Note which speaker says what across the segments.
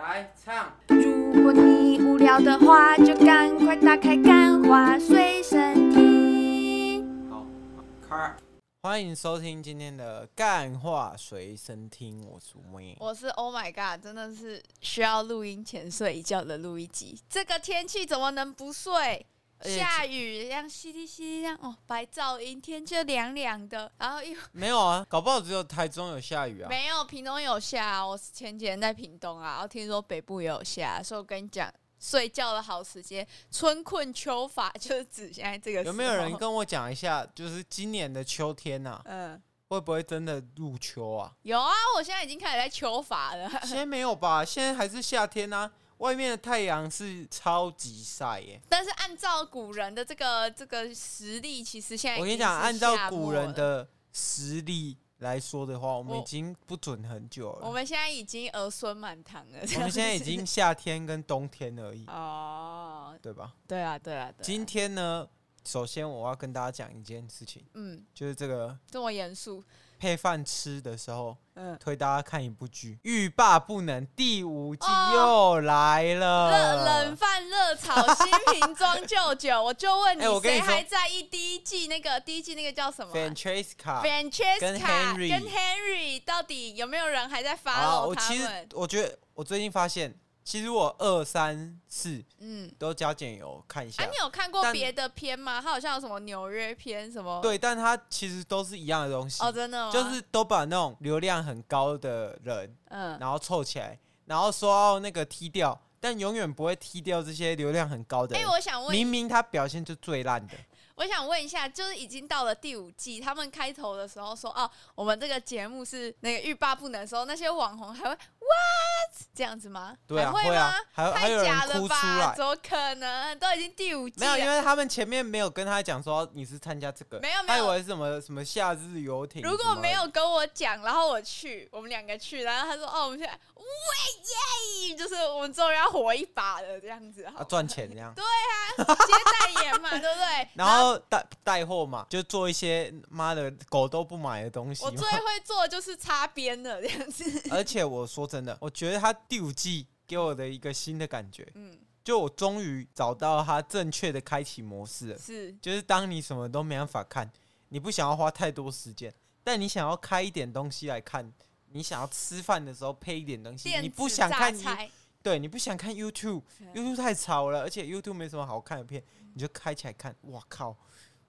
Speaker 1: 来唱。
Speaker 2: 如果你无聊的话，就赶快打开《干话随身听》。
Speaker 1: 好，开。欢迎收听今天的《干话随身听》，我是妹，
Speaker 2: 我是 Oh my God，真的是需要录音前睡一觉的录一集。这个天气怎么能不睡？下雨，这样淅沥淅沥，这样哦，白噪音，天就凉凉的，然后又
Speaker 1: 没有啊，搞不好只有台中有下雨啊。
Speaker 2: 没有，屏东有下。我前几天在屏东啊，然后听说北部也有下，所以我跟你讲，睡觉的好时间，春困秋乏，就是指现在这个。
Speaker 1: 有没有人跟我讲一下，就是今年的秋天呐、啊？嗯，会不会真的入秋啊？
Speaker 2: 有啊，我现在已经开始在秋乏了。
Speaker 1: 现在没有吧？现在还是夏天啊。外面的太阳是超级晒耶，
Speaker 2: 但是按照古人的这个这个实力，其实现在
Speaker 1: 我跟你讲，按照古人的实力来说的话，我们已经不准很久了。
Speaker 2: 我，我们现在已经儿孙满堂了，
Speaker 1: 我们现在已经夏天跟冬天而已
Speaker 2: 哦，
Speaker 1: 对吧？
Speaker 2: 对啊，对啊，对啊。
Speaker 1: 今天呢，首先我要跟大家讲一件事情，嗯，就是这个
Speaker 2: 这么严肃。
Speaker 1: 配饭吃的时候，嗯，推大家看一部剧《欲罢不能》第五季又来了。
Speaker 2: 热冷饭热炒新瓶装旧酒，我就问你，谁还在意第一季那个？第一季那个叫什么
Speaker 1: ？Francesca，Francesca
Speaker 2: 跟 Henry，跟 Henry 到底有没有人还在 follow 他们？
Speaker 1: 我其实我觉得，我最近发现。其实我二三四嗯都加减有看一下。
Speaker 2: 啊，你有看过别的片吗？它好像有什么纽约片什么？
Speaker 1: 对，但它其实都是一样的东西。
Speaker 2: 哦，真的吗？
Speaker 1: 就是都把那种流量很高的人，嗯，然后凑起来，然后说要那个踢掉，但永远不会踢掉这些流量很高的人。
Speaker 2: 哎，我想问，
Speaker 1: 明明他表现就最烂的。
Speaker 2: 我想问一下，就是已经到了第五季，他们开头的时候说，哦，我们这个节目是那个欲罢不能的时候，那些网红还会 what 这样子吗？
Speaker 1: 对啊，
Speaker 2: 还会吗？
Speaker 1: 啊、还
Speaker 2: 太假了吧？
Speaker 1: 怎么
Speaker 2: 可能？都已经第五季
Speaker 1: 没有，因为他们前面没有跟他讲说你是参加这个，
Speaker 2: 没有，没有，
Speaker 1: 他以为是什么什么夏日游艇。
Speaker 2: 如果没有跟我讲，然后我去，我们两个去，然后他说，哦，我们现在喂耶，就是我们终于要活一把了，这样子，
Speaker 1: 啊，赚钱这样。
Speaker 2: 对啊，接代言嘛，对不对？
Speaker 1: 然后带带货嘛，就做一些妈的狗都不买的东西。
Speaker 2: 我最会做的就是擦边的这样子。
Speaker 1: 而且我说真的，我觉得他第五季给我的一个新的感觉，嗯，就我终于找到他正确的开启模式了。
Speaker 2: 是，
Speaker 1: 就是当你什么都没办法看，你不想要花太多时间，但你想要开一点东西来看，你想要吃饭的时候配一点东西，你不想看你，对，你不想看 YouTube，YouTube 太吵了，而且 YouTube 没什么好看的片，你就开起来看，哇靠！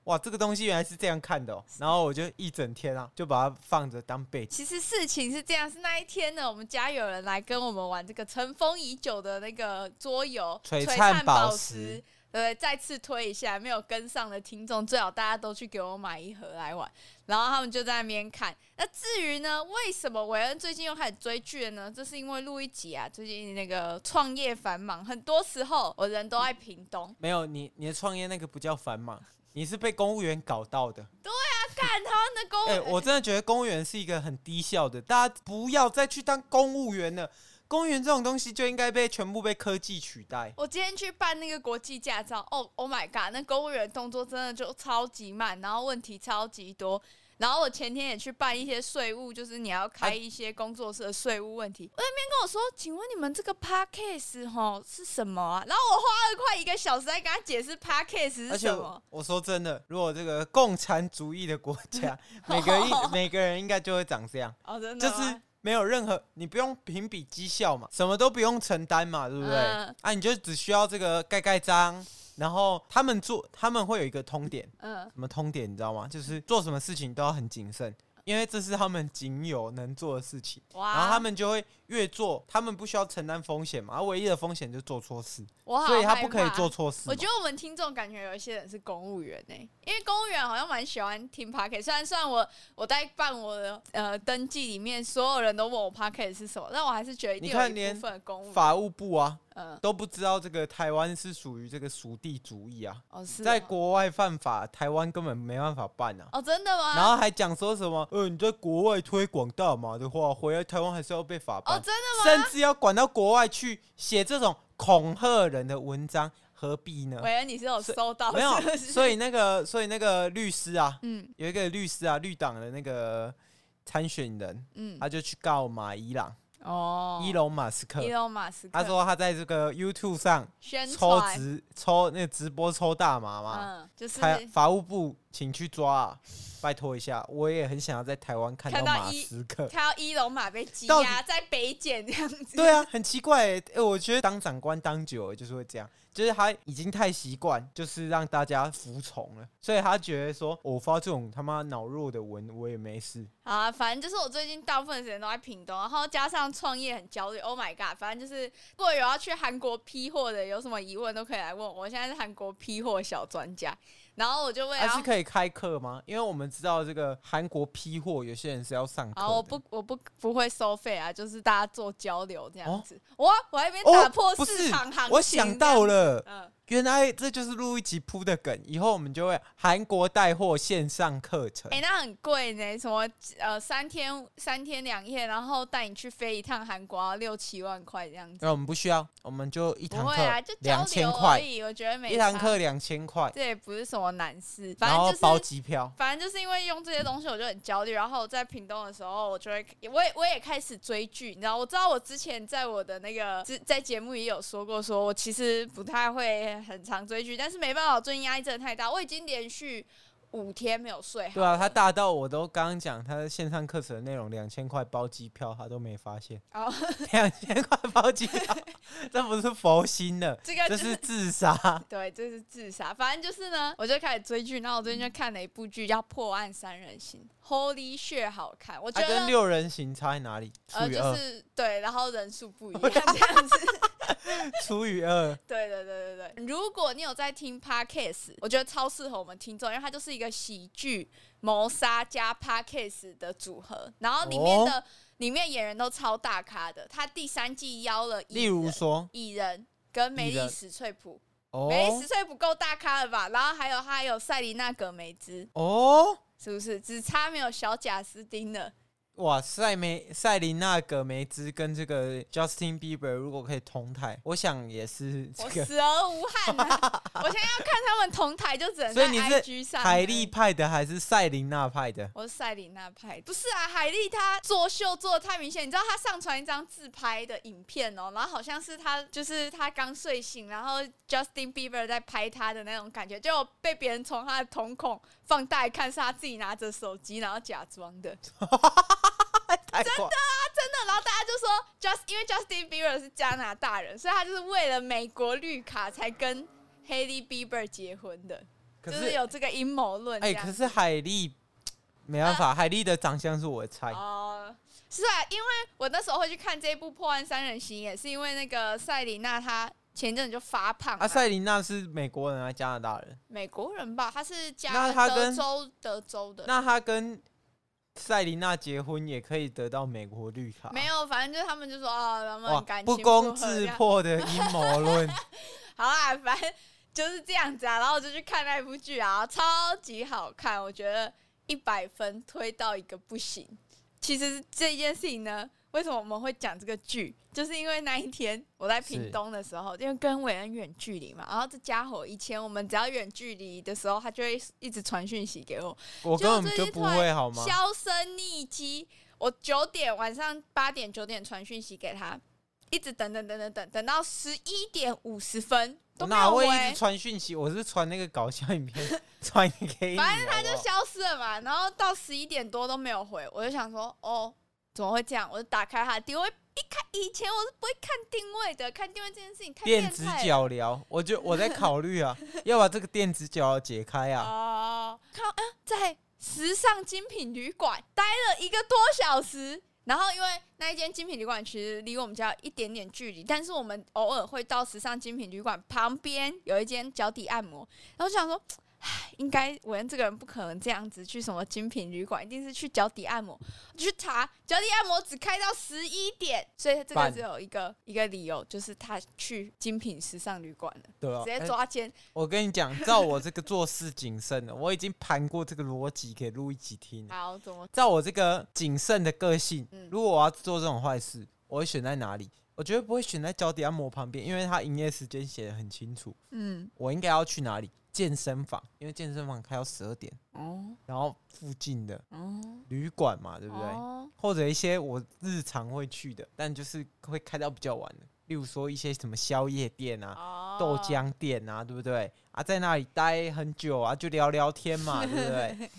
Speaker 1: 哇，这个东西原来是这样看的哦，然后我就一整天啊，就把它放着当背景。
Speaker 2: 其实事情是这样，是那一天呢，我们家有人来跟我们玩这个尘封已久的那个桌游《璀璨宝石》，对，再次推一下，没有跟上的听众，最好大家都去给我买一盒来玩。然后他们就在那边看。那至于呢，为什么韦恩最近又开始追剧了呢？这是因为录一集啊，最近那个创业繁忙，很多时候我人都在屏东。
Speaker 1: 没有你，你的创业那个不叫繁忙。你是被公务员搞到的？
Speaker 2: 对啊，干他们的公务员。
Speaker 1: 哎，我真的觉得公务员是一个很低效的，大家不要再去当公务员了。公务员这种东西就应该被全部被科技取代。
Speaker 2: 我今天去办那个国际驾照，哦，Oh my god，那公务员动作真的就超级慢，然后问题超级多。然后我前天也去办一些税务，就是你要开一些工作室的税务问题。我那边跟我说，请问你们这个 podcast 哈是什么啊？然后我花了快一个小时在跟他解释 Podcast 是什么。
Speaker 1: 我说真的，如果这个共产主义的国家，每个一每个人应该就会长这样。
Speaker 2: 哦，真的。
Speaker 1: 就是没有任何，你不用评比绩效嘛，什么都不用承担嘛，对不对？嗯、啊，你就只需要这个盖盖章。然后他们做，他们会有一个通点，嗯，什么通点你知道吗？就是做什么事情都要很谨慎，因为这是他们仅有能做的事情。哇！然后他们就会越做，他们不需要承担风险嘛，而唯一的风险就是做错事，所以他不可以做错事。
Speaker 2: 我觉得我们听众感觉有一些人是公务员呢、欸，因为公务员好像蛮喜欢听 Podcast。虽然虽然我我在办我的呃登记里面，所有人都问我 Podcast 是什么，但我还是觉得一定有一部分的公务员，
Speaker 1: 法务部啊。嗯，都不知道这个台湾是属于这个属地主义啊！哦，是在国外犯法，台湾根本没办法办啊！
Speaker 2: 哦，真的吗？
Speaker 1: 然后还讲说什么？呃，你在国外推广大麻的话，回来台湾还是要被法办。
Speaker 2: 哦，真的
Speaker 1: 吗？甚至要管到国外去写这种恐吓人的文章，何必呢？
Speaker 2: 喂，你是有收到？
Speaker 1: 没有，所以那个，所以那个律师啊，嗯，有一个律师啊，绿党的那个参选人，嗯，他就去告马伊朗。哦，伊隆马斯克，
Speaker 2: 伊隆马斯克，
Speaker 1: 他说他在这个 YouTube 上抽直抽那个直播抽大麻嘛，
Speaker 2: 嗯，就是
Speaker 1: 法务部请去抓啊，拜托一下，我也很想要在台湾看到马斯克，
Speaker 2: 看到伊隆马被羁押在北检这样子，
Speaker 1: 对啊，很奇怪哎、欸，我觉得当长官当久了就是会这样。就是他已经太习惯，就是让大家服从了，所以他觉得说，我发这种他妈脑弱的文，我也没事。
Speaker 2: 好啊，反正就是我最近大部分时间都在屏东，然后加上创业很焦虑。Oh my god！反正就是，如果有要去韩国批货的，有什么疑问都可以来问我。我现在是韩国批货小专家。然后我就问，还
Speaker 1: 是可以开课吗？因为我们知道这个韩国批货，有些人是要上课。
Speaker 2: 啊，我不，我不不会收费啊，就是大家做交流这样子。哦、哇，我还没打破市场行情。
Speaker 1: 我想到了。嗯。原来这就是录一集铺的梗，以后我们就会韩国带货线上课程。
Speaker 2: 哎、欸，那很贵呢，什么呃三天三天两夜，然后带你去飞一趟韩国，六七万块这样子。
Speaker 1: 那我们不需要，我们就一堂课两千块。
Speaker 2: 我觉得每
Speaker 1: 一堂课两千块，
Speaker 2: 这也不是什么难事。反正就是
Speaker 1: 包机票。
Speaker 2: 反正就是因为用这些东西，我就很焦虑。然后在屏东的时候，我就会，我也我也开始追剧。你知道，我知道我之前在我的那个在节目也有说过，说我其实不太会。很常追剧，但是没办法，最近压力真的太大。我已经连续五天没有睡好。
Speaker 1: 对啊，他大到我都刚刚讲他的线上课程的内容两千块包机票，他都没发现。哦，两千块包机票，这不是佛心的，这个、就是、这是自杀。
Speaker 2: 对，这是自杀。反正就是呢，我就开始追剧，然后我最近就看了一部剧叫《破案三人行》，Holy shit，好看。我觉得、
Speaker 1: 六人行差在哪里？
Speaker 2: 呃，就是对，然后人数不一样，这样子。
Speaker 1: 除以二，
Speaker 2: 对对对对对。如果你有在听 Podcast，我觉得超适合我们听众，因为它就是一个喜剧谋杀加 Podcast 的组合。然后里面的、哦、里面演员都超大咖的。他第三季邀了，
Speaker 1: 例如说
Speaker 2: 蚁人跟梅丽史翠普，梅丽史翠普够大咖了吧？然后还有他还有塞琳娜葛梅兹，哦，是不是？只差没有小贾斯汀了。
Speaker 1: 哇，塞梅塞琳娜葛梅兹跟这个 Justin Bieber 如果可以同台，我想也是这个
Speaker 2: 我死而无憾啊！我现在要看他们同台，就只能在 IG 上。
Speaker 1: 海莉派的还是塞琳娜派的？
Speaker 2: 我是塞琳娜派的。不是啊，海莉她作秀做的太明显，你知道她上传一张自拍的影片哦，然后好像是她就是她刚睡醒，然后 Justin Bieber 在拍她的那种感觉，就被别人从她的瞳孔放大看，是他自己拿着手机然后假装的。真的啊，真的。然后大家就说，just 因为 Justin Bieber 是加拿大人，所以他就是为了美国绿卡才跟 Hailey Bieber 结婚的，就是有这个阴谋论。哎、
Speaker 1: 欸，可是海莉没办法，啊、海莉的长相是我的菜。哦、
Speaker 2: 呃，是啊，因为我那时候会去看这一部《破案三人行》，也是因为那个赛琳娜她前阵子就发胖。
Speaker 1: 啊，赛琳娜是美国人还是加拿大人？
Speaker 2: 美国人吧，他是加德州德州的。
Speaker 1: 那他跟赛琳娜结婚也可以得到美国绿卡？
Speaker 2: 没有，反正就他们就说啊，他们感情
Speaker 1: 不攻自破的阴谋论。
Speaker 2: 好啊，反正就是这样子啊，然后我就去看那部剧啊，超级好看，我觉得一百分推到一个不行。其实这件事情呢。为什么我们会讲这个剧？就是因为那一天我在屏东的时候，因为跟伟恩远距离嘛，然后这家伙以前我们只要远距离的时候，他就会一直传讯息给我。
Speaker 1: 我根本就不会好吗？
Speaker 2: 销声匿迹，我九点晚上八点九点传讯息给他，一直等等等等等，等到十一点五十分都没有回。
Speaker 1: 哪会一直传讯息？我是传那个搞笑影片 传给你，
Speaker 2: 反正他就消失了嘛。然后到十一点多都没有回，我就想说哦。怎么会这样？我就打开他的定位，一看以前我是不会看定位的，看定位这件事情太变态了。电子脚镣，
Speaker 1: 我就我在考虑啊，要把这个电子脚解开啊。
Speaker 2: 哦，看，啊，在时尚精品旅馆待了一个多小时，然后因为那一间精品旅馆其实离我们家有一点点距离，但是我们偶尔会到时尚精品旅馆旁边有一间脚底按摩，然后我想说。唉，应该我跟这个人不可能这样子去什么精品旅馆，一定是去脚底按摩。我去查脚底按摩只开到十一点，所以这个只有一个一个理由，就是他去精品时尚旅馆了。
Speaker 1: 对啊，
Speaker 2: 直接抓奸、欸。
Speaker 1: 我跟你讲，照我这个做事谨慎的，我已经盘过这个逻辑，给录一集听。
Speaker 2: 好，怎么？
Speaker 1: 照我这个谨慎的个性，如果我要做这种坏事，我会选在哪里？我绝对不会选在脚底按摩旁边，因为他营业时间写的很清楚。嗯，我应该要去哪里？健身房，因为健身房开到十二点。哦。然后附近的旅馆嘛，对不对？哦。或者一些我日常会去的，但就是会开到比较晚的，例如说一些什么宵夜店啊、哦、豆浆店啊，对不对？啊，在那里待很久啊，就聊聊天嘛，对不对？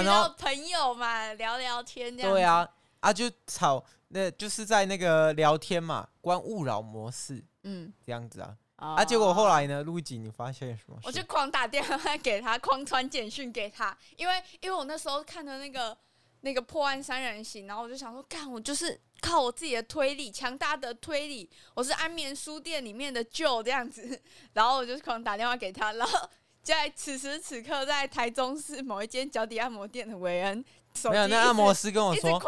Speaker 2: 遇到朋友嘛，聊聊天这样。
Speaker 1: 对啊，啊就吵，那就是在那个聊天嘛，关勿扰模式，嗯，这样子啊。啊！结果后来呢？录一集，你发现什么？
Speaker 2: 我就狂打电话给他，狂传简讯给他，因为因为我那时候看的那个那个破案三人行，然后我就想说，干，我就是靠我自己的推理，强大的推理，我是安眠书店里面的 Joe 这样子，然后我就狂打电话给他，然后在此时此刻，在台中市某一间脚底按摩店的韦恩。
Speaker 1: 没有，那按摩师跟我说，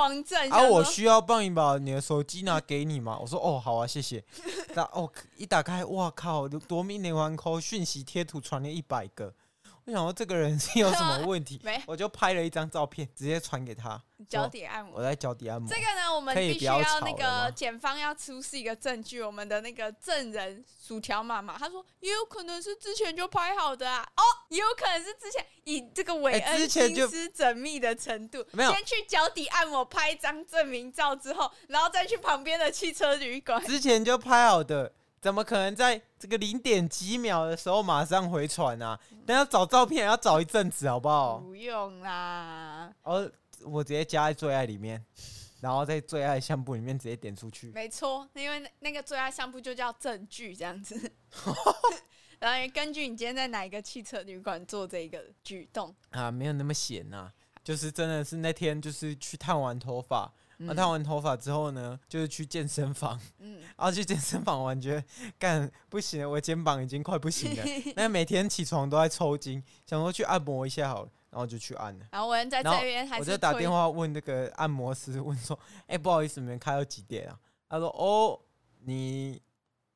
Speaker 2: 啊，
Speaker 1: 我需要帮你把你的手机拿给你吗？我说，哦，好啊，谢谢。那哦，一打开，哇靠，夺命连环 call 讯息贴图传了一百个。我想说这个人 是有什么问题，我就拍了一张照片，直接传给他。
Speaker 2: 脚底按摩，
Speaker 1: 我在脚底按摩。
Speaker 2: 这个呢，我们必须要那个检方要出示一个证据。我们的那个证人薯条妈妈，他说也有可能是之前就拍好的啊，哦，也有可能是之前以这个韦恩心思缜密的程度，先去脚底按摩拍一张证明照之后，然后再去旁边的汽车旅馆，
Speaker 1: 之前就拍好的。怎么可能在这个零点几秒的时候马上回传啊？但要找照片要找一阵子，好不好？
Speaker 2: 不用啦。
Speaker 1: 哦，我直接加在最爱里面，然后在最爱相簿里面直接点出去。
Speaker 2: 没错，因为那个最爱相簿就叫证据这样子。然后根据你今天在哪一个汽车旅馆做这个举动
Speaker 1: 啊，没有那么闲呐，就是真的是那天就是去烫完头发。那烫、完头发之后呢，就是去健身房。嗯，然 后去健身房完，觉得干不行了，我肩膀已经快不行了。那每天起床都在抽筋，想说去按摩一下好了，然后就去按了。
Speaker 2: 然后我在这边
Speaker 1: 我就打电话问那个按摩师，问说：“哎、欸，不好意思，你们开到几点啊？”他说：“哦，你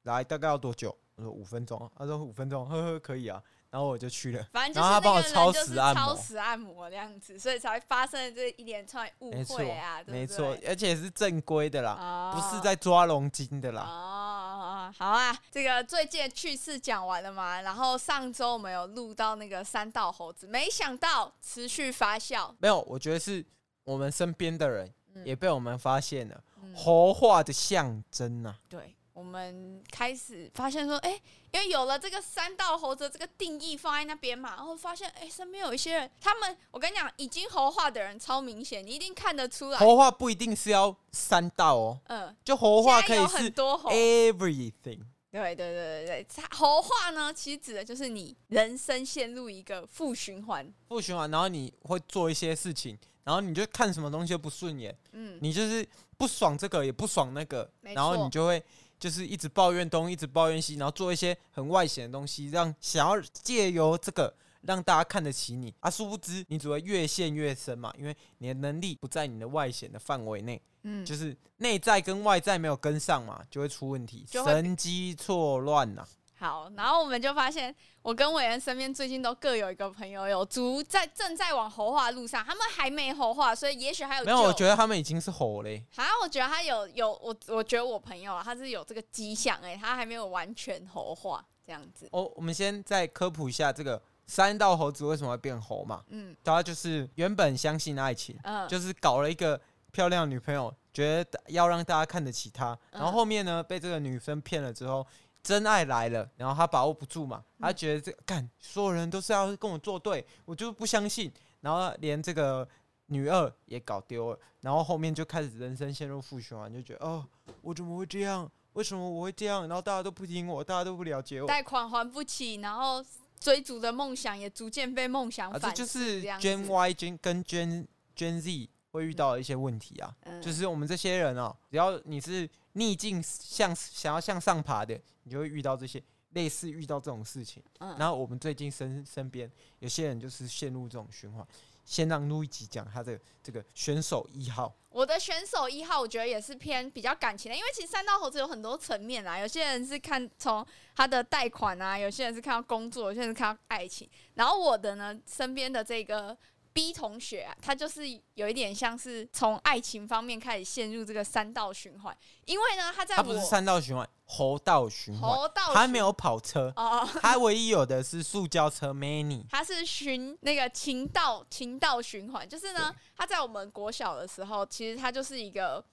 Speaker 1: 来大概要多久？”我说：“五分钟。”他说：“五分钟，呵呵，可以啊。”然后我就去了，
Speaker 2: 反正就是那个人就是超时按摩这样子，所以才会发生这一连串误会啊，
Speaker 1: 没错，而且是正规的啦，哦、不是在抓龙筋的啦。
Speaker 2: 哦，好啊，这个最近的趣事讲完了嘛？然后上周我们有录到那个三道猴子，没想到持续发酵。
Speaker 1: 没有，我觉得是我们身边的人也被我们发现了，嗯、猴化的象征啊。
Speaker 2: 对。我们开始发现说，哎、欸，因为有了这个三道猴子这个定义放在那边嘛，然后发现，哎、欸，身边有一些人，他们，我跟你讲，已经猴化的人超明显，你一定看得出来。
Speaker 1: 猴化不一定是要三道哦，嗯，就猴化可以是很多猴 everything。
Speaker 2: 对对对对对，猴化呢，其实指的就是你人生陷入一个负循环，
Speaker 1: 负循环，然后你会做一些事情，然后你就看什么东西都不顺眼，嗯，你就是不爽这个也不爽那个，然后你就会。就是一直抱怨东，一直抱怨西，然后做一些很外显的东西，让想要借由这个让大家看得起你啊，殊不知你只会越陷越深嘛，因为你的能力不在你的外显的范围内，嗯，就是内在跟外在没有跟上嘛，就会出问题，神机错乱呐。
Speaker 2: 好，然后我们就发现，我跟伟恩身边最近都各有一个朋友有足在正在往猴化路上，他们还没猴化，所以也许还有。
Speaker 1: 没有，我觉得他们已经是猴嘞。
Speaker 2: 好，我觉得他有有我，我觉得我朋友啊，他是有这个迹象哎，他还没有完全猴化这样子。
Speaker 1: 哦，我们先再科普一下这个三道猴子为什么会变猴嘛？嗯，他就是原本相信爱情，嗯，就是搞了一个漂亮女朋友，觉得要让大家看得起他，然后后面呢被这个女生骗了之后。真爱来了，然后他把握不住嘛，他觉得这干、个、所有人都是要跟我作对，我就不相信，然后连这个女二也搞丢了，然后后面就开始人生陷入负循环，就觉得哦，我怎么会这样？为什么我会这样？然后大家都不听我，大家都不了解我，
Speaker 2: 贷款还不起，然后追逐的梦想也逐渐被梦想反噬、啊、这就是
Speaker 1: Gen Y Gen 跟 Gen Gen Z 会遇到一些问题啊，嗯、就是我们这些人哦，只要你是。逆境向想要向上爬的，你就会遇到这些类似遇到这种事情。嗯，然后我们最近身身边有些人就是陷入这种循环。先让路易吉讲他的这个选手一号。
Speaker 2: 我的选手一号，我觉得也是偏比较感情的，因为其实三道猴子有很多层面啦。有些人是看从他的贷款啊，有些人是看到工作，有些人是看到爱情。然后我的呢，身边的这个。B 同学啊，他就是有一点像是从爱情方面开始陷入这个三道循环，因为呢，他在我
Speaker 1: 他不是三道循环，猴道循环，猴道他没有跑车哦，他唯一有的是塑胶车 Many，
Speaker 2: 他是循那个情道情道循环，就是呢，他在我们国小的时候，其实他就是一个。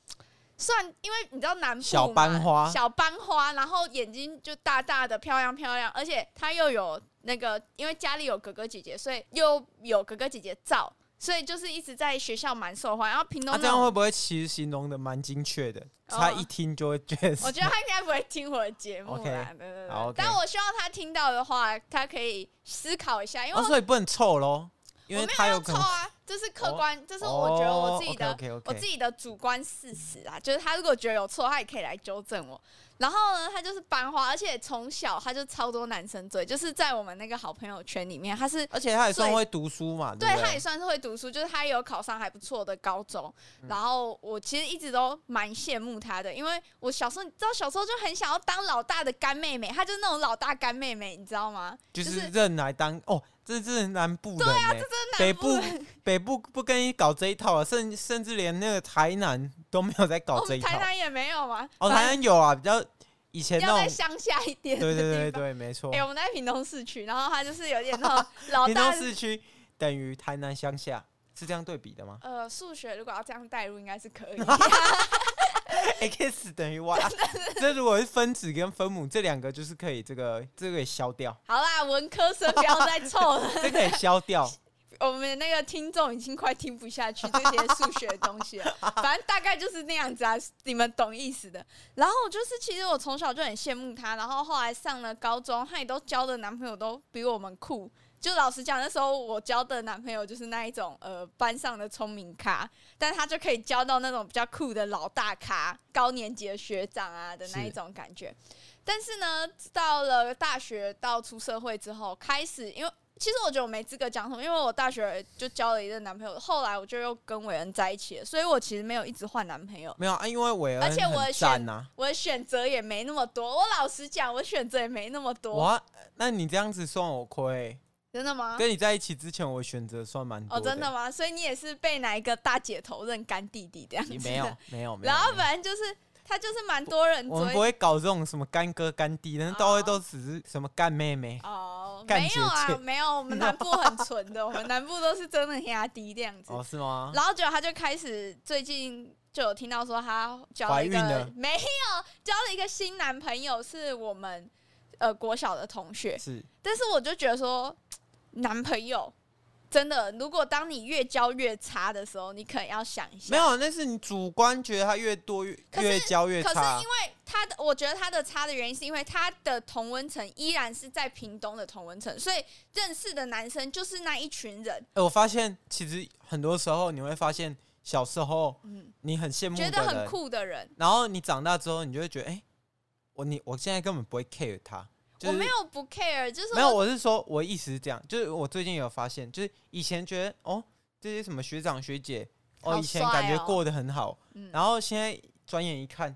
Speaker 2: 算，因为你知道南部
Speaker 1: 小班花，
Speaker 2: 小班花，然后眼睛就大大的，漂亮漂亮，而且他又有那个，因为家里有哥哥姐姐，所以又有哥哥姐姐照，所以就是一直在学校蛮受欢迎。然后屏东、啊、
Speaker 1: 这样会不会其实形容的蛮精确的？他一听就会觉得。
Speaker 2: 我觉得他应该不会听我的节目啦，对对对。但我希望他听到的话，他可以思考一下，因为、哦、
Speaker 1: 所以不能臭喽。因为他有
Speaker 2: 错啊，这是客观，这是我觉得我自己的我自己的主观事实啊。就是他如果觉得有错，他也可以来纠正我。然后呢，他就是班花，而且从小他就超多男生追，就是在我们那个好朋友圈里面，他是
Speaker 1: 而且他也算会读书嘛，对，
Speaker 2: 对，他也算是会读书，就是他也有考上还不错的高中。然后我其实一直都蛮羡慕他的，因为我小时候你知道，小时候就很想要当老大的干妹妹，他就是那种老大干妹妹，你知道吗？
Speaker 1: 就是认来当哦。这是南部的，
Speaker 2: 对啊，这是
Speaker 1: 北部，北部不跟你搞这一套啊，甚甚至连那个台南都没有在搞这一套。
Speaker 2: 台南也没有吗？
Speaker 1: 哦，台南有啊，比较以前那种
Speaker 2: 在乡下一点。
Speaker 1: 对对对对，没错。
Speaker 2: 哎，我们在屏东市区，然后它就是有点那种 老大。
Speaker 1: 屏东市区等于台南乡下，是这样对比的吗？
Speaker 2: 呃，数学如果要这样代入，应该是可以。
Speaker 1: x 等于 y，这如果是分子跟分母，这两个就是可以这个这个也消掉。
Speaker 2: 好啦，文科生不要再凑了，
Speaker 1: 这可以消掉。
Speaker 2: 我们那个听众已经快听不下去这些数学的东西了，反正大概就是那样子啊，你们懂意思的。然后就是，其实我从小就很羡慕他，然后后来上了高中，他也都交的男朋友都比我们酷。就老实讲，那时候我交的男朋友就是那一种呃班上的聪明咖，但他就可以交到那种比较酷的老大咖，高年级的学长啊的那一种感觉。是但是呢，到了大学到出社会之后，开始因为其实我觉得我没资格讲什么，因为我大学就交了一个男朋友，后来我就又跟韦恩在一起了，所以我其实没有一直换男朋友。
Speaker 1: 没有啊，因为韦恩、啊、
Speaker 2: 而且我的选我的选择也没那么多。我老实讲，我选择也没那么多。
Speaker 1: 哇，那你这样子算我亏。
Speaker 2: 真的吗？
Speaker 1: 跟你在一起之前，我选择算蛮多的。
Speaker 2: 哦，真的吗？所以你也是被哪一个大姐头认干弟弟这样子？
Speaker 1: 没有，没有，没有。
Speaker 2: 然后反正就是他就是蛮多人追。
Speaker 1: 我们不会搞这种什么干哥干弟，但是都会都只是什么干妹妹。
Speaker 2: 哦，没有啊，没有。我们南部很纯的，我们南部都是真的压低这样子。
Speaker 1: 哦，是吗？
Speaker 2: 然后结果他就开始最近就有听到说他交了一个没有交了一个新男朋友，是我们呃国小的同学。
Speaker 1: 是，
Speaker 2: 但是我就觉得说。男朋友真的，如果当你越教越差的时候，你可能要想一下。
Speaker 1: 没有，那是你主观觉得他越多越越交越差。可
Speaker 2: 是因为他的，我觉得他的差的原因是因为他的同温层依然是在屏东的同温层，所以认识的男生就是那一群人。
Speaker 1: 欸，我发现其实很多时候你会发现，小时候你很羡慕
Speaker 2: 觉得很酷的人，
Speaker 1: 然后你长大之后，你就会觉得，哎、欸，我你我现在根本不会 care 他。就是、
Speaker 2: 我没有不 care，就是
Speaker 1: 没有。我是说，我意思是这样，就是我最近有发现，就是以前觉得哦，这些什么学长学姐，哦，哦以前感觉过得很好，嗯、然后现在转眼一看，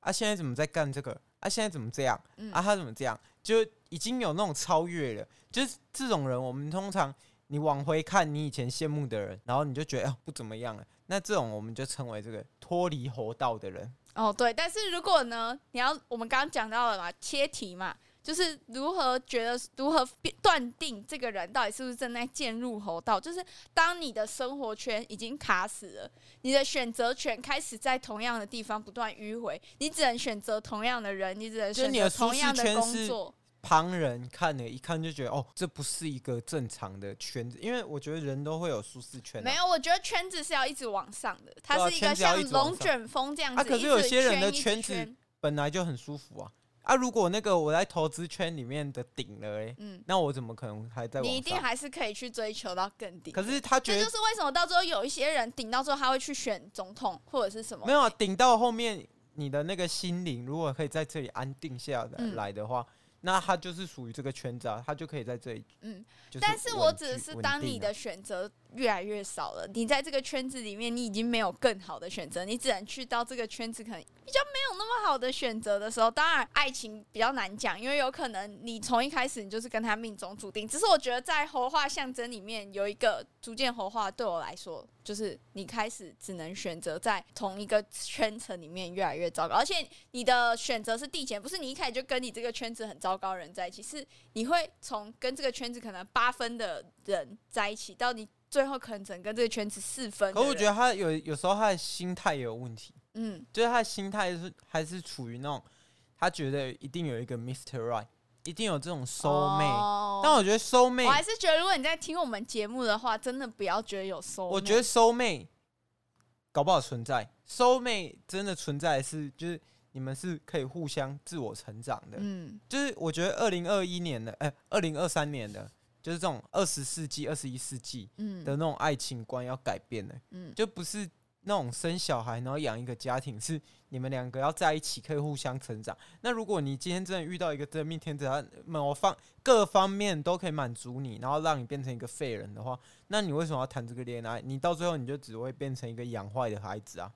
Speaker 1: 啊，现在怎么在干这个？啊，现在怎么这样？嗯、啊，他怎么这样？就已经有那种超越了。就是这种人，我们通常你往回看你以前羡慕的人，然后你就觉得啊不怎么样了。那这种我们就称为这个脱离猴道的人。
Speaker 2: 哦，对。但是如果呢，你要我们刚刚讲到了嘛，切题嘛。就是如何觉得如何断定这个人到底是不是正在渐入猴道？就是当你的生活圈已经卡死了，你的选择权开始在同样的地方不断迂回，你只能选择同样的人，你只能选择同样的工作。
Speaker 1: 旁人看了一看就觉得哦，这不是一个正常的圈子，因为我觉得人都会有舒适圈。
Speaker 2: 没有，我觉得圈子是要一直往上的，它是一个像龙卷风这样子。
Speaker 1: 啊，可是有些人的圈子本来就很舒服啊。啊！如果那个我在投资圈里面的顶了，哎，嗯，那我怎么可能还在？
Speaker 2: 你一定还是可以去追求到更顶。
Speaker 1: 可是他觉得，
Speaker 2: 这就是为什么到最后有一些人顶到最后他会去选总统或者是什么？
Speaker 1: 没有啊，顶到后面，你的那个心灵如果可以在这里安定下来的话，嗯、那他就是属于这个圈子啊，他就可以在这里。嗯，
Speaker 2: 但是我只是当你的选择越来越少了。你在这个圈子里面，你已经没有更好的选择，你只能去到这个圈子，可能比较没有那么好的选择的时候。当然，爱情比较难讲，因为有可能你从一开始你就是跟他命中注定。只是我觉得在活化象征里面有一个逐渐活化，对我来说，就是你开始只能选择在同一个圈层里面越来越糟糕，而且你的选择是递减，不是你一开始就跟你这个圈子很糟糕的人在一起，是你会从跟这个圈子可能八分的人在一起，到你 最后可能只能跟这个圈子四分。
Speaker 1: 可我觉得他有有时候他的心态也有问题，嗯，就是他的心态是还是处于那种他觉得一定有一个 Mr. Right，一定有这种 soul mate，哦，但我觉得 soul mate，
Speaker 2: 我还是觉得如果你在听我们节目的话，真的不要觉得有 soul。
Speaker 1: 我觉得 soul mate 搞不好存在，soul mate 真的存在是就是。你们是可以互相自我成长的，嗯，就是我觉得二零二一年的，哎、欸，二零二三年的，就是这种二十世纪、二十一世纪的那种爱情观要改变了，嗯，就不是那种生小孩然后养一个家庭，是你们两个要在一起可以互相成长。那如果你今天真的遇到一个真命天子，他某方各方面都可以满足你，然后让你变成一个废人的话，那你为什么要谈这个恋爱？你到最后你就只会变成一个养坏的孩子啊！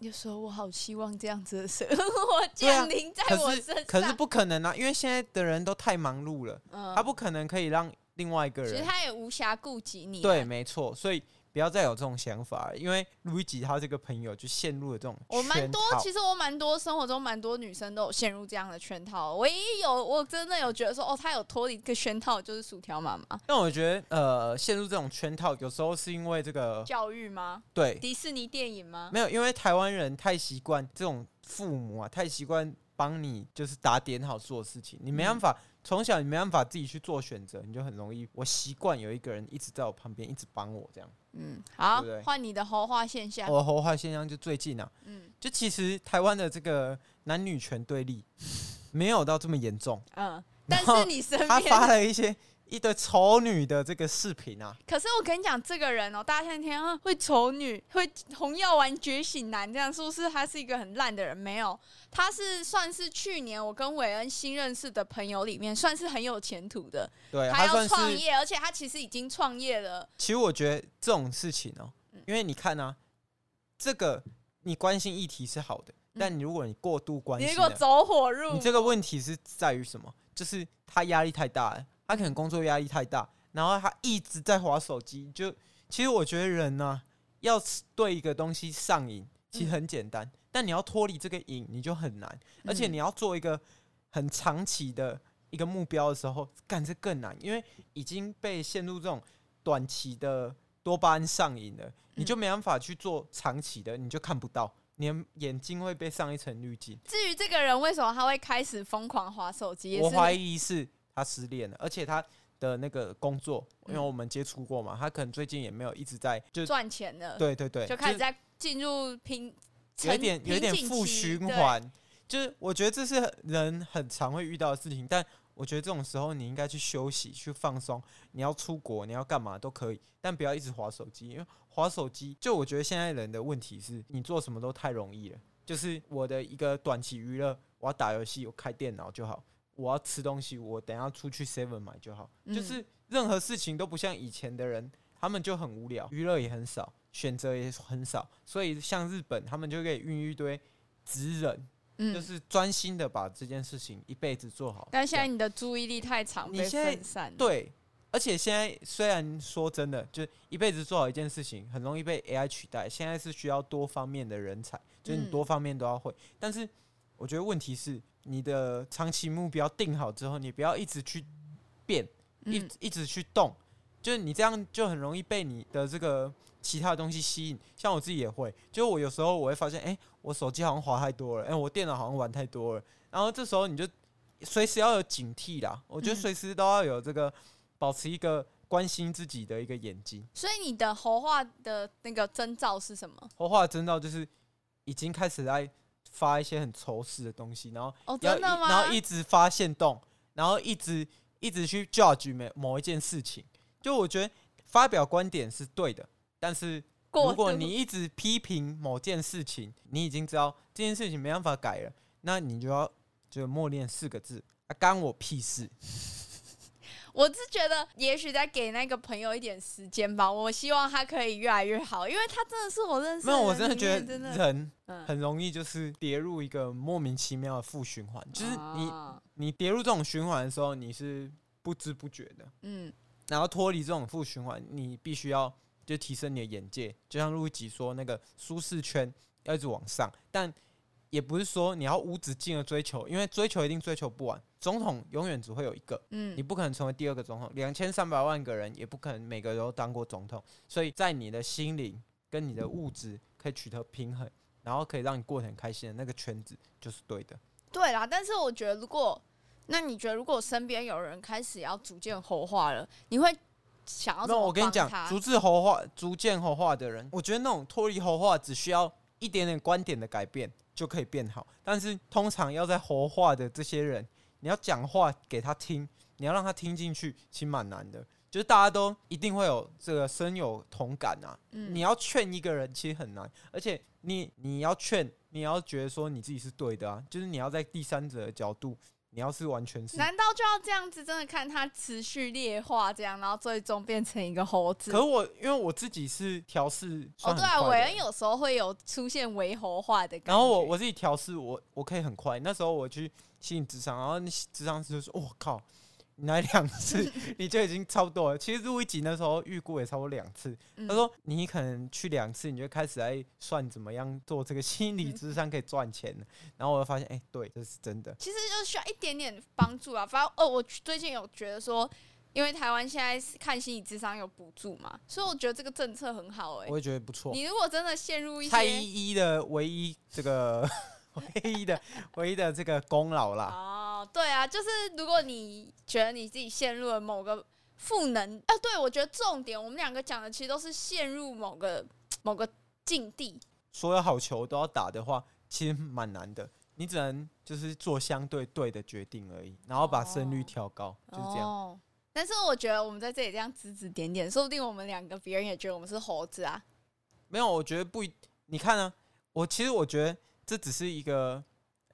Speaker 2: 有时候我好希望这样子的生活 降临在我身上，
Speaker 1: 啊，可是，可是不可能啊，因为现在的人都太忙碌了，嗯，他不可能可以让另外一个人，
Speaker 2: 其实他也无暇顾及你，
Speaker 1: 对，没错，所以。不要再有这种想法，因为路易吉他这个朋友就陷入了这种。
Speaker 2: 我蛮多，其实我蛮多，生活中蛮多女生都有陷入这样的圈套。唯一有我真的有觉得说，哦，他有脱离一个圈套，就是薯条妈妈。
Speaker 1: 但我觉得，呃，陷入这种圈套，有时候是因为这个
Speaker 2: 教育吗？
Speaker 1: 对，
Speaker 2: 迪士尼电影吗？
Speaker 1: 没有，因为台湾人太习惯这种父母啊，太习惯帮你就是打点好做事情，你没办法。嗯从小你没办法自己去做选择，你就很容易。我习惯有一个人一直在我旁边，一直帮我这样。
Speaker 2: 嗯，好，换你的活化现象。
Speaker 1: 我的活化现象就最近啊，嗯，就其实台湾的这个男女权对立没有到这么严重。
Speaker 2: 嗯，但是你身边
Speaker 1: 他发了一些。一堆丑女的这个视频啊！
Speaker 2: 可是我跟你讲，这个人哦，大家天天啊会丑女，会红药丸觉醒男，这样是不是他是一个很烂的人？没有，他是算是去年我跟韦恩新认识的朋友里面，算是很有前途的。
Speaker 1: 对，
Speaker 2: 他要创业，而且他其实已经创业了。
Speaker 1: 其实我觉得这种事情哦，因为你看啊，这个你关心议题是好的，但你如果你过度关心，
Speaker 2: 你如果走火入魔，
Speaker 1: 你这个问题是在于什么？就是他压力太大了。他可能工作压力太大，然后他一直在划手机。就其实我觉得人呢、啊，要对一个东西上瘾，其实很简单，嗯、但你要脱离这个瘾，你就很难。而且你要做一个很长期的一个目标的时候，干这更难，因为已经被陷入这种短期的多巴胺上瘾了，你就没办法去做长期的，你就看不到，你的眼睛会被上一层滤镜。
Speaker 2: 至于这个人为什么他会开始疯狂划手机，
Speaker 1: 我怀疑是。他失恋了，而且他的那个工作，因为我们接触过嘛，他可能最近也没有一直在就
Speaker 2: 赚钱了。
Speaker 1: 对对对，
Speaker 2: 就开始在进入平，
Speaker 1: 有一点有一点负循环。就是我觉得这是人很常会遇到的事情，但我觉得这种时候你应该去休息、去放松。你要出国，你要干嘛都可以，但不要一直划手机，因为划手机，就我觉得现在人的问题是你做什么都太容易了。就是我的一个短期娱乐，我要打游戏，我开电脑就好。我要吃东西，我等下出去 seven 买就好。嗯、就是任何事情都不像以前的人，他们就很无聊，娱乐也很少，选择也很少。所以像日本，他们就可以孕育一堆职人，嗯、就是专心的把这件事情一辈子做好。
Speaker 2: 但现在你的注意力太长，你现在分散。
Speaker 1: 对，而且现在虽然说真的，就一辈子做好一件事情很容易被 AI 取代。现在是需要多方面的人才，就是你多方面都要会。嗯、但是我觉得问题是。你的长期目标定好之后，你不要一直去变，一一直去动，就是你这样就很容易被你的这个其他的东西吸引。像我自己也会，就我有时候我会发现，哎，我手机好像滑太多了，哎，我电脑好像玩太多了，然后这时候你就随时要有警惕啦。我觉得随时都要有这个保持一个关心自己的一个眼睛。
Speaker 2: 所以你的活化的那个征兆是什么？
Speaker 1: 活化的征兆就是已经开始在。发一些很仇视的东西，然后
Speaker 2: 哦，真的吗？
Speaker 1: 然后一直发现动，然后一直一直去 judge 某某一件事情。就我觉得发表观点是对的，但是如果你一直批评某件事情，你已经知道这件事情没办法改了，那你就要就默念四个字：啊，干我屁事。
Speaker 2: 我是觉得，也许再给那个朋友一点时间吧。我希望他可以越来越好，因为他真的是我认识的。
Speaker 1: 没有，我真的觉得人很容易就是跌入一个莫名其妙的负循环。就是你你跌入这种循环的时候，你是不知不觉的。嗯。然后脱离这种负循环，你必须要就提升你的眼界。就像路易吉说，那个舒适圈要一直往上，但。也不是说你要无止境的追求，因为追求一定追求不完。总统永远只会有一个，嗯，你不可能成为第二个总统。两千三百万个人也不可能每个人都当过总统，所以在你的心灵跟你的物质可以取得平衡，然后可以让你过得很开心的那个圈子就是对的。
Speaker 2: 对啦，但是我觉得如果那你觉得如果身边有人开始要逐渐活化了，你会想要？
Speaker 1: 那我跟你讲，逐渐猴化、逐渐猴化的人，我觉得那种脱离猴化只需要一点点观点的改变。就可以变好，但是通常要在活化的这些人，你要讲话给他听，你要让他听进去，其实蛮难的。就是大家都一定会有这个深有同感啊。嗯，你要劝一个人其实很难，而且你你要劝，你要觉得说你自己是对的啊，就是你要在第三者的角度。你要是完全是，
Speaker 2: 难道就要这样子？真的看它持续劣化，这样，然后最终变成一个猴子？
Speaker 1: 可是我因为我自己是调试，
Speaker 2: 哦，对啊，韦恩有时候会有出现微猴化的感觉。
Speaker 1: 然后我我自己调试，我我可以很快。那时候我去心理智商，然后智商师就说：“我靠。”你来两次，你就已经差不多了。其实录一集那时候预估也差不多两次。他说你可能去两次，你就开始在算怎么样做这个心理智商可以赚钱。然后我就发现，哎，对，这是真的。
Speaker 2: 其实就需要一点点帮助啊。反正哦，我最近有觉得说，因为台湾现在看心理智商有补助嘛，所以我觉得这个政策很好。哎，
Speaker 1: 我也觉得不错。
Speaker 2: 你如果真的陷入一些
Speaker 1: 蔡依依的唯一这个 唯一的唯一的这个功劳啦。
Speaker 2: 哦，对啊，就是如果你觉得你自己陷入了某个负能，啊，对，我觉得重点，我们两个讲的其实都是陷入某个 某个境地。
Speaker 1: 所有好球都要打的话，其实蛮难的。你只能就是做相对对的决定而已，然后把胜率调高，哦、就是这样、哦。
Speaker 2: 但是我觉得我们在这里这样指指点点，说不定我们两个别人也觉得我们是猴子啊。
Speaker 1: 没有，我觉得不一。你看呢、啊？我其实我觉得这只是一个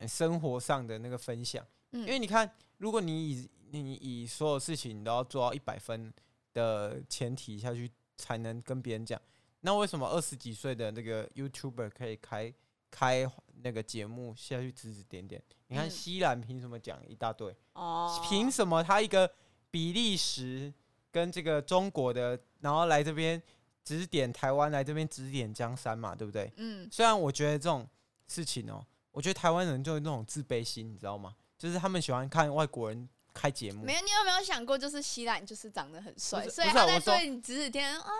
Speaker 1: 生活上的那个分享。因为你看，如果你以你以所有事情你都要做到一百分的前提下去，才能跟别人讲，那为什么二十几岁的那个 YouTuber 可以开开那个节目下去指指点点？你看西兰凭什么讲一大堆？哦，凭什么他一个比利时跟这个中国的，然后来这边指点台湾，来这边指点江山嘛，对不对？嗯，虽然我觉得这种事情哦，我觉得台湾人就有那种自卑心，你知道吗？就是他们喜欢看外国人开节目。
Speaker 2: 没有，你有没有想过，就是希兰就是长得很帅，所以他在对你指指点啊。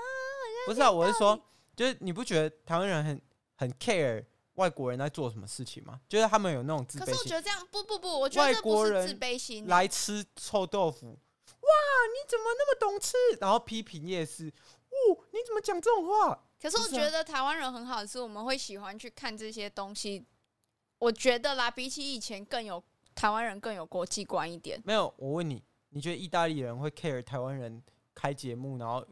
Speaker 1: 不是啊，我是说，就是你不觉得台湾人很很 care 外国人在做什么事情吗？就是他们有那种自卑心。可是
Speaker 2: 我觉得这样不不不，我觉得这不是自卑心。
Speaker 1: 来吃臭豆腐，哇，你怎么那么懂吃？然后批评夜市，哦，你怎么讲这种话？
Speaker 2: 可是我觉得台湾人很好的是，我们会喜欢去看这些东西。我觉得啦，比起以前更有。台湾人更有国际观一点。
Speaker 1: 没有，我问你，你觉得意大利人会 care 台湾人开节目，然后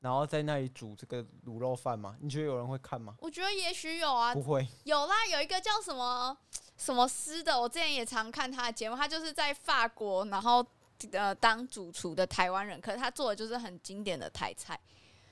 Speaker 1: 然后在那里煮这个卤肉饭吗？你觉得有人会看吗？
Speaker 2: 我觉得也许有啊。
Speaker 1: 不会。
Speaker 2: 有啦，有一个叫什么什么师的，我之前也常看他的节目，他就是在法国，然后呃当主厨的台湾人，可是他做的就是很经典的台菜，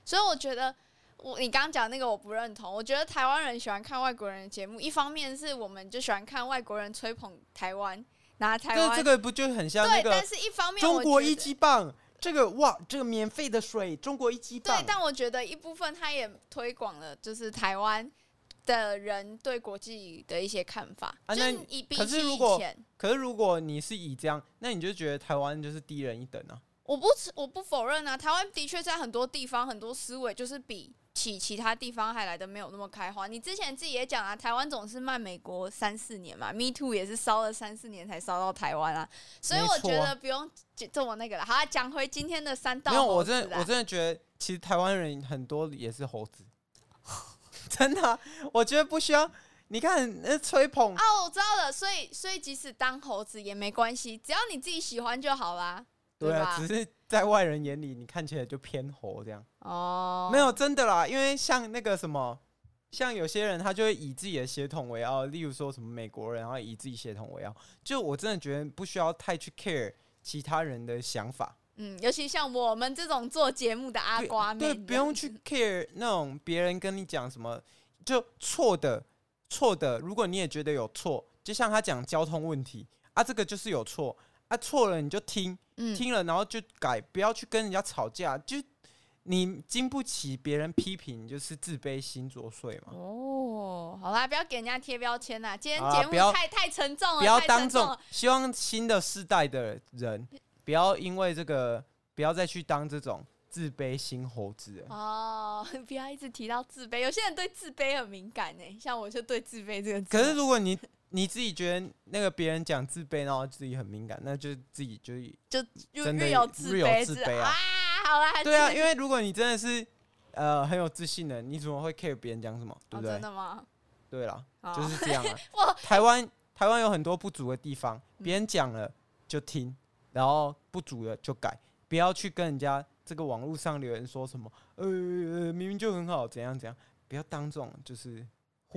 Speaker 2: 所以我觉得。我你刚刚讲那个我不认同，我觉得台湾人喜欢看外国人的节目，一方面是我们就喜欢看外国人吹捧台湾，拿台湾
Speaker 1: 这个不就很像那个？
Speaker 2: 对，但是一方面
Speaker 1: 中国一级棒，这个哇，这个免费的水，中国一级棒。
Speaker 2: 对，但我觉得一部分他也推广了，就是台湾的人对国际的一些看法。啊，那以比起以前，
Speaker 1: 可是如果你是以这样，那你就觉得台湾就是低人一等啊？
Speaker 2: 我不我不否认啊，台湾的确在很多地方很多思维就是比。其其他地方还来的没有那么开花。你之前自己也讲啊，台湾总是慢美国三四年嘛，Me Too 也是烧了三四年才烧到台湾啊。所以我觉得不用这么那个了。好，讲回今天的三道。
Speaker 1: 没有，我真的我真的觉得，其实台湾人很多也是猴子，真的。我觉得不需要。你看那吹捧
Speaker 2: 啊，我知道了。所以所以即使当猴子也没关系，只要你自己喜欢就好啦。
Speaker 1: 对啊，只是在外人眼里，你看起来就偏猴这样。哦，没有真的啦，因为像那个什么，像有些人他就会以自己的血统为傲，例如说什么美国人，然后以自己血统为傲。就我真的觉得不需要太去 care 其他人的想法，
Speaker 2: 嗯，尤其像我们这种做节目的阿瓜
Speaker 1: 对，对，不用去 care 那种别人跟你讲什么，就错的错的，如果你也觉得有错，就像他讲交通问题啊，这个就是有错啊，错了你就听，嗯、听了然后就改，不要去跟人家吵架，就你经不起别人批评，就是自卑心作祟嘛。
Speaker 2: 哦，好啦，不要给人家贴标签啦，今天节目太太沉重了，
Speaker 1: 不要当众，希望新的世代的人。不要因为这个，不要再去当这种自卑心猴子
Speaker 2: 哦！不要一直提到自卑，有些人对自卑很敏感呢，像我就对自卑这个字。
Speaker 1: 可是如果你你自己觉得那个别人讲自卑，然后自己很敏感，那就自己就
Speaker 2: 就真的有自卑，
Speaker 1: 自卑啊！
Speaker 2: 啊好啦，
Speaker 1: 对啊，因为如果你真的是呃很有自信的，你怎么会 care 别人讲什么？对不对？
Speaker 2: 哦、真的吗？
Speaker 1: 对啦，就是这样啊。台湾台湾有很多不足的地方，别人讲了就听。然后不足了就改，不要去跟人家这个网络上留言说什么，呃，明明就很好，怎样怎样，不要当众就是。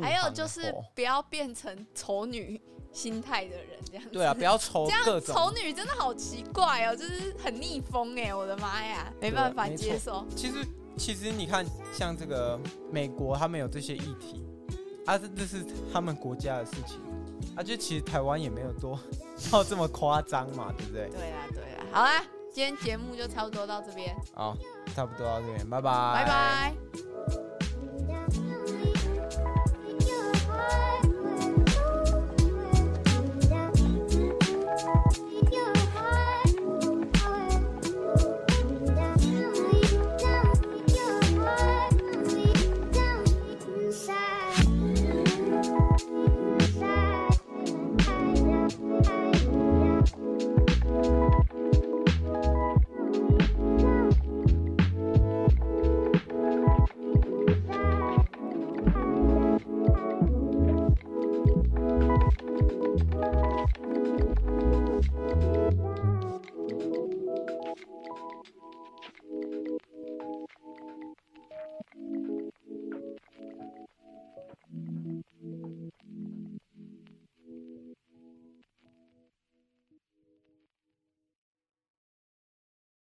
Speaker 2: 还有就是不要变成丑女心态的人，这样子。
Speaker 1: 对啊，不要丑。这样
Speaker 2: 丑女真的好奇怪哦，就是很逆风哎，我的妈呀，没办法接受。
Speaker 1: 其实其实你看，像这个美国，他们有这些议题，啊，这这是他们国家的事情。啊，就其实台湾也没有多到这么夸张嘛，对不对？
Speaker 2: 对啊，对啊。好啦，今天节目就差不多到这边。
Speaker 1: 好，差不多到这边，拜拜。
Speaker 2: 拜拜。